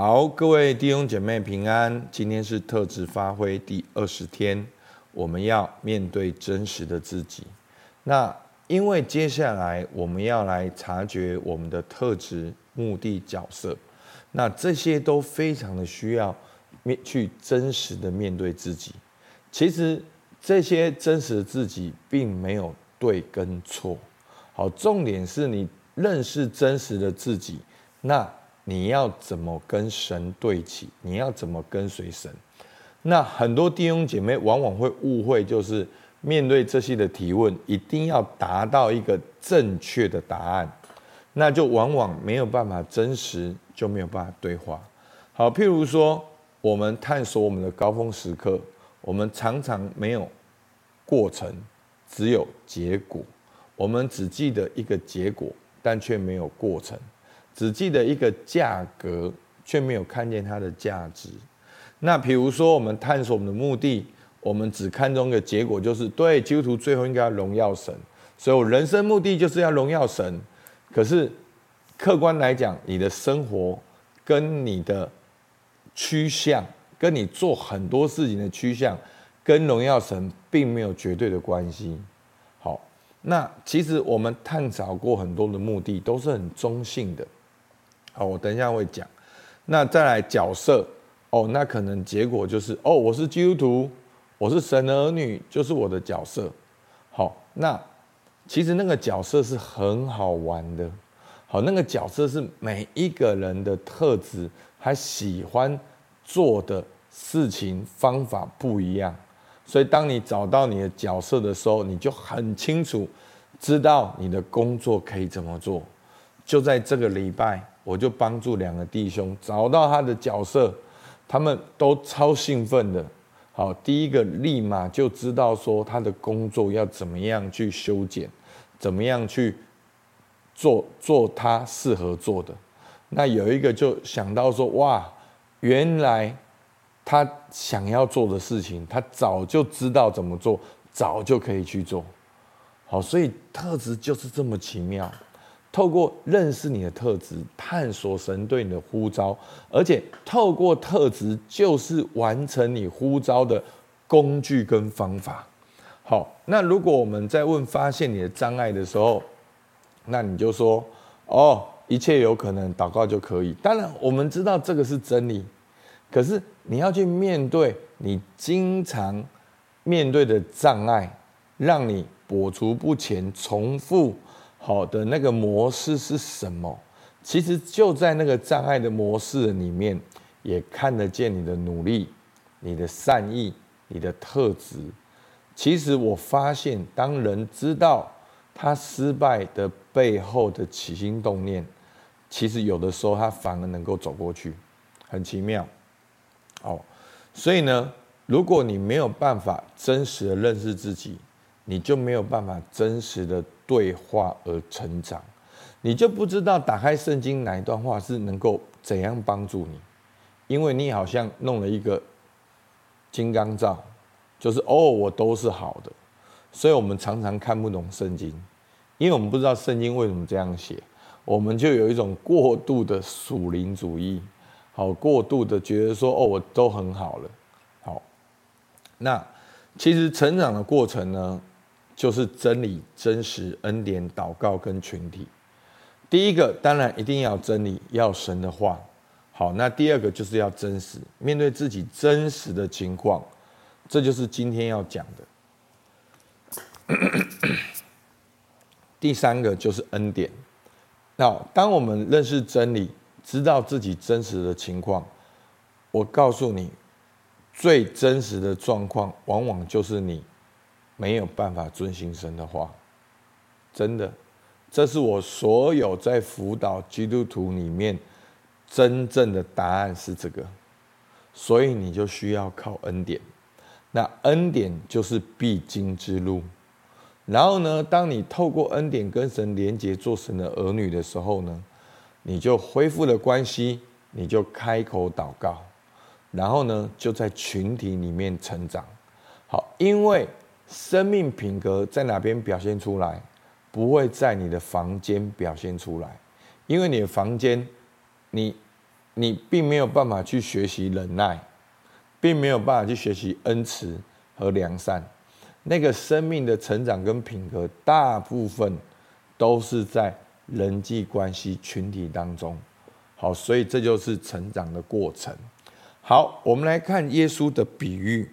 好，各位弟兄姐妹平安。今天是特质发挥第二十天，我们要面对真实的自己。那因为接下来我们要来察觉我们的特质、目的、角色，那这些都非常的需要面去真实的面对自己。其实这些真实的自己并没有对跟错。好，重点是你认识真实的自己，那。你要怎么跟神对齐？你要怎么跟随神？那很多弟兄姐妹往往会误会，就是面对这些的提问，一定要达到一个正确的答案，那就往往没有办法真实，就没有办法对话。好，譬如说，我们探索我们的高峰时刻，我们常常没有过程，只有结果。我们只记得一个结果，但却没有过程。只记得一个价格，却没有看见它的价值。那比如说，我们探索我们的目的，我们只看重一个结果，就是对基督徒最后应该要荣耀神。所以我人生目的就是要荣耀神。可是客观来讲，你的生活跟你的趋向，跟你做很多事情的趋向，跟荣耀神并没有绝对的关系。好，那其实我们探讨过很多的目的，都是很中性的。好，我等一下会讲。那再来角色哦，那可能结果就是哦，我是基督徒，我是神的儿女，就是我的角色。好，那其实那个角色是很好玩的。好，那个角色是每一个人的特质，还喜欢做的事情方法不一样。所以，当你找到你的角色的时候，你就很清楚知道你的工作可以怎么做。就在这个礼拜。我就帮助两个弟兄找到他的角色，他们都超兴奋的。好，第一个立马就知道说他的工作要怎么样去修剪，怎么样去做做他适合做的。那有一个就想到说，哇，原来他想要做的事情，他早就知道怎么做，早就可以去做。好，所以特质就是这么奇妙。透过认识你的特质，探索神对你的呼召，而且透过特质就是完成你呼召的工具跟方法。好，那如果我们在问发现你的障碍的时候，那你就说：哦，一切有可能，祷告就可以。当然，我们知道这个是真理，可是你要去面对你经常面对的障碍，让你跛足不前，重复。好的那个模式是什么？其实就在那个障碍的模式里面，也看得见你的努力、你的善意、你的特质。其实我发现，当人知道他失败的背后的起心动念，其实有的时候他反而能够走过去，很奇妙。哦，所以呢，如果你没有办法真实的认识自己，你就没有办法真实的对话而成长，你就不知道打开圣经哪一段话是能够怎样帮助你，因为你好像弄了一个金刚罩，就是哦，我都是好的，所以我们常常看不懂圣经，因为我们不知道圣经为什么这样写，我们就有一种过度的属灵主义，好，过度的觉得说哦，我都很好了，好，那其实成长的过程呢？就是真理、真实、恩典、祷告跟群体。第一个当然一定要真理，要神的话。好，那第二个就是要真实，面对自己真实的情况，这就是今天要讲的。第三个就是恩典。那当我们认识真理，知道自己真实的情况，我告诉你，最真实的状况，往往就是你。没有办法遵行神的话，真的，这是我所有在辅导基督徒里面真正的答案是这个，所以你就需要靠恩典，那恩典就是必经之路。然后呢，当你透过恩典跟神连结，做神的儿女的时候呢，你就恢复了关系，你就开口祷告，然后呢，就在群体里面成长。好，因为。生命品格在哪边表现出来？不会在你的房间表现出来，因为你的房间，你你并没有办法去学习忍耐，并没有办法去学习恩慈和良善。那个生命的成长跟品格，大部分都是在人际关系群体当中。好，所以这就是成长的过程。好，我们来看耶稣的比喻。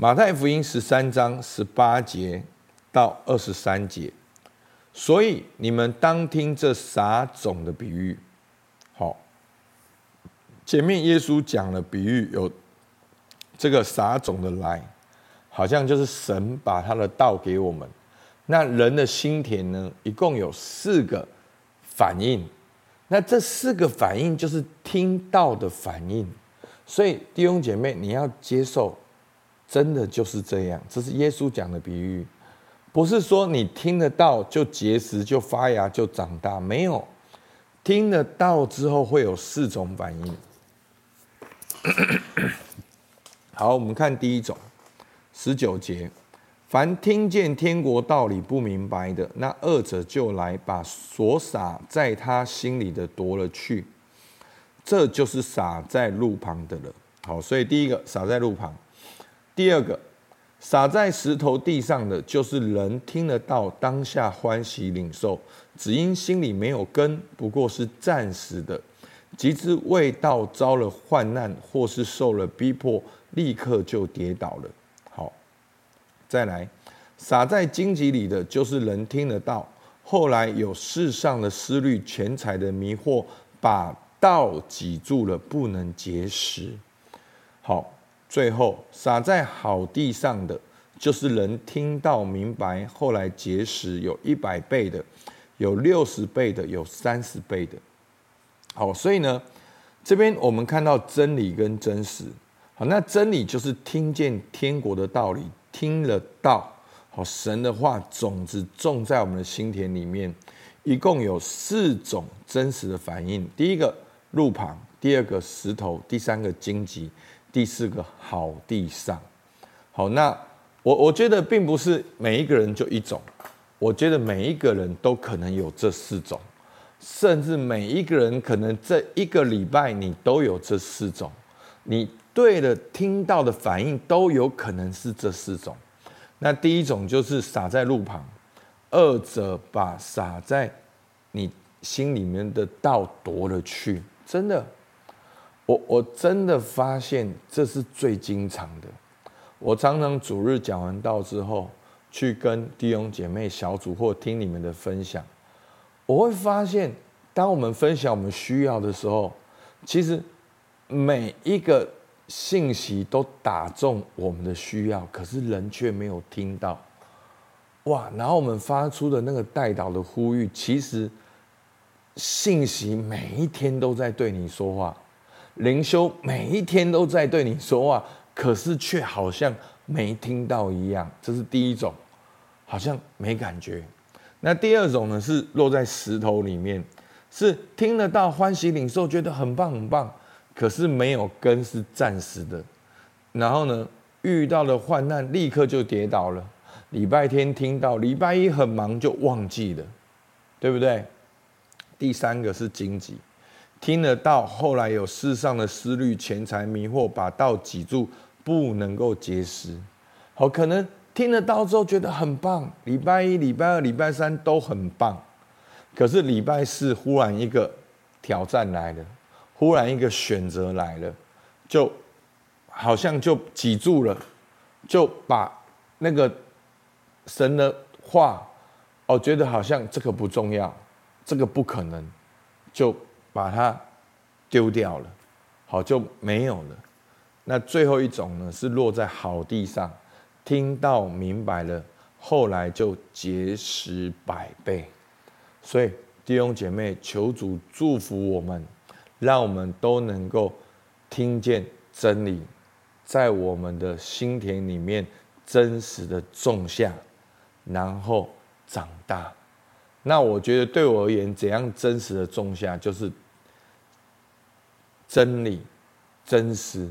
马太福音十三章十八节到二十三节。所以你们当听这撒种的比喻。好，前面耶稣讲了比喻，有这个撒种的来，好像就是神把他的道给我们。那人的心田呢，一共有四个反应。那这四个反应就是听到的反应。所以弟兄姐妹，你要接受，真的就是这样。这是耶稣讲的比喻。不是说你听得到就结实就发芽就长大，没有听得到之后会有四种反应。好，我们看第一种，十九节，凡听见天国道理不明白的，那恶者就来把所撒在他心里的夺了去，这就是撒在路旁的了。好，所以第一个撒在路旁，第二个。撒在石头地上的，就是人听得到，当下欢喜领受，只因心里没有根，不过是暂时的；及至为道遭了患难，或是受了逼迫，立刻就跌倒了。好，再来，撒在荆棘里的，就是人听得到，后来有世上的思虑、钱财的迷惑，把道挤住了，不能结实。好。最后撒在好地上的，就是人听到明白，后来结实，有一百倍的，有六十倍的，有三十倍的。好，所以呢，这边我们看到真理跟真实。好，那真理就是听见天国的道理，听了道，好，神的话种子种在我们的心田里面，一共有四种真实的反应：第一个路旁，第二个石头，第三个荆棘。第四个好地上，好，那我我觉得并不是每一个人就一种，我觉得每一个人都可能有这四种，甚至每一个人可能这一个礼拜你都有这四种，你对的听到的反应都有可能是这四种。那第一种就是撒在路旁，二者把撒在你心里面的道夺了去，真的。我我真的发现这是最经常的。我常常主日讲完道之后，去跟弟兄姐妹小组或听你们的分享，我会发现，当我们分享我们需要的时候，其实每一个信息都打中我们的需要，可是人却没有听到。哇！然后我们发出的那个代祷的呼吁，其实信息每一天都在对你说话。灵修每一天都在对你说话，可是却好像没听到一样。这是第一种，好像没感觉。那第二种呢？是落在石头里面，是听得到欢喜领受，觉得很棒很棒，可是没有根，是暂时的。然后呢，遇到了患难，立刻就跌倒了。礼拜天听到，礼拜一很忙就忘记了，对不对？第三个是荆棘。听得到，后来有世上的思虑、钱财迷惑，把道挤住，不能够结实。好，可能听得到之后觉得很棒，礼拜一、礼拜二、礼拜三都很棒，可是礼拜四忽然一个挑战来了，忽然一个选择来了，就好像就挤住了，就把那个神的话，哦，觉得好像这个不重要，这个不可能，就。把它丢掉了，好，就没有了。那最后一种呢，是落在好地上，听到明白了，后来就结实百倍。所以弟兄姐妹，求主祝福我们，让我们都能够听见真理，在我们的心田里面真实的种下，然后长大。那我觉得对我而言，怎样真实的种下，就是。真理、真实、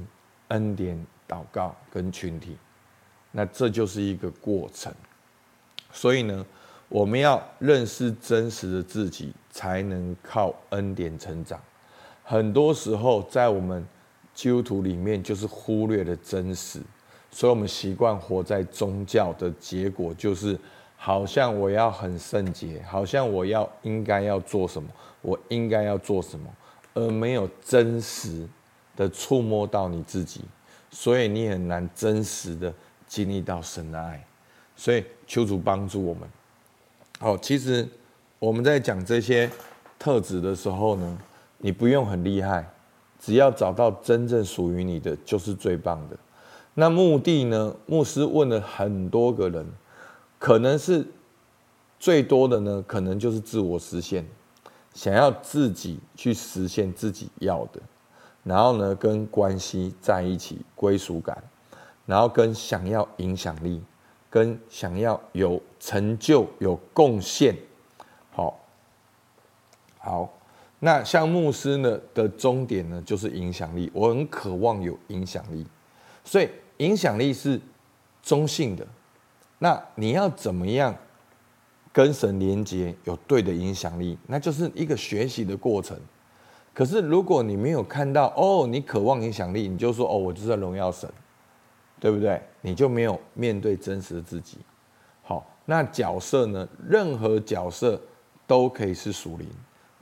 恩典、祷告跟群体，那这就是一个过程。所以呢，我们要认识真实的自己，才能靠恩典成长。很多时候，在我们基督徒里面，就是忽略了真实，所以我们习惯活在宗教的结果，就是好像我要很圣洁，好像我要应该要做什么，我应该要做什么，而没有真实的触摸到你自己，所以你很难真实的经历到神的爱。所以求主帮助我们。好，其实我们在讲这些特质的时候呢，你不用很厉害，只要找到真正属于你的，就是最棒的。那目的呢？牧师问了很多个人，可能是最多的呢，可能就是自我实现，想要自己去实现自己要的，然后呢，跟关系在一起，归属感，然后跟想要影响力，跟想要有成就、有贡献。好，好。那像牧师呢的终点呢，就是影响力。我很渴望有影响力，所以影响力是中性的。那你要怎么样跟神连接，有对的影响力，那就是一个学习的过程。可是如果你没有看到哦，你渴望影响力，你就说哦，我就是荣耀神，对不对？你就没有面对真实的自己。好，那角色呢？任何角色都可以是属灵。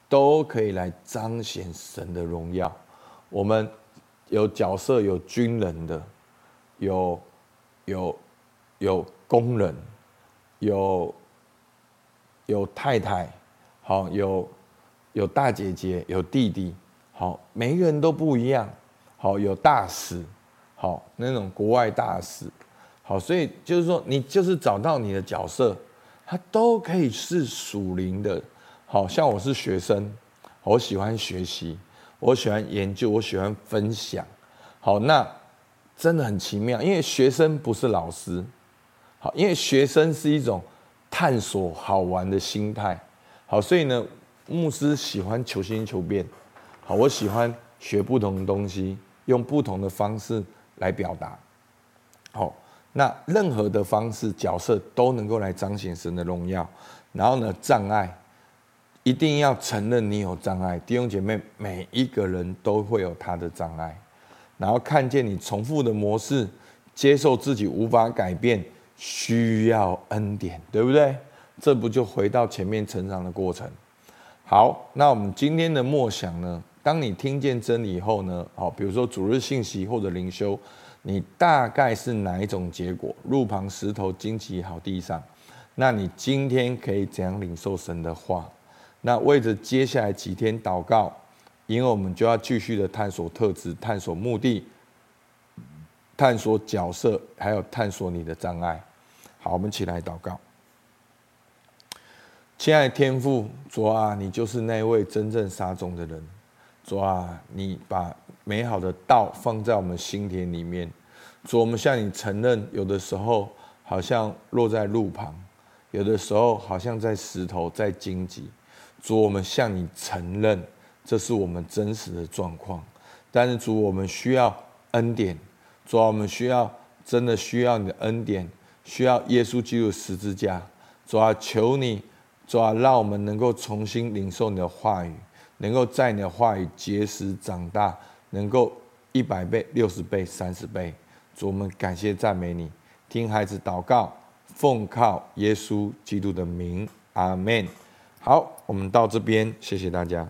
都可以来彰显神的荣耀。我们有角色，有军人的，有有有工人，有有太太，好，有有大姐姐，有弟弟，好，每一个人都不一样。好，有大使，好，那种国外大使，好，所以就是说，你就是找到你的角色，它都可以是属灵的。好像我是学生，我喜欢学习，我喜欢研究，我喜欢分享。好，那真的很奇妙，因为学生不是老师。好，因为学生是一种探索好玩的心态。好，所以呢，牧师喜欢求新求变。好，我喜欢学不同的东西，用不同的方式来表达。好，那任何的方式角色都能够来彰显神的荣耀。然后呢，障碍。一定要承认你有障碍，弟兄姐妹，每一个人都会有他的障碍，然后看见你重复的模式，接受自己无法改变，需要恩典，对不对？这不就回到前面成长的过程？好，那我们今天的默想呢？当你听见真理以后呢？好，比如说主日信息或者灵修，你大概是哪一种结果？路旁石头荆棘好地上，那你今天可以怎样领受神的话？那为着接下来几天祷告，因为我们就要继续的探索特质、探索目的、探索角色，还有探索你的障碍。好，我们起来祷告。亲爱的天父，主啊，你就是那位真正撒种的人。主啊，你把美好的道放在我们心田里面。主，我们向你承认，有的时候好像落在路旁，有的时候好像在石头、在荆棘。主，我们向你承认，这是我们真实的状况。但是主，我们需要恩典。主啊，我们需要真的需要你的恩典，需要耶稣基督十字架。主啊，求你，主啊，让我们能够重新领受你的话语，能够在你的话语结实长大，能够一百倍、六十倍、三十倍。主，我们感谢赞美你，听孩子祷告，奉靠耶稣基督的名，阿门。好，我们到这边，谢谢大家。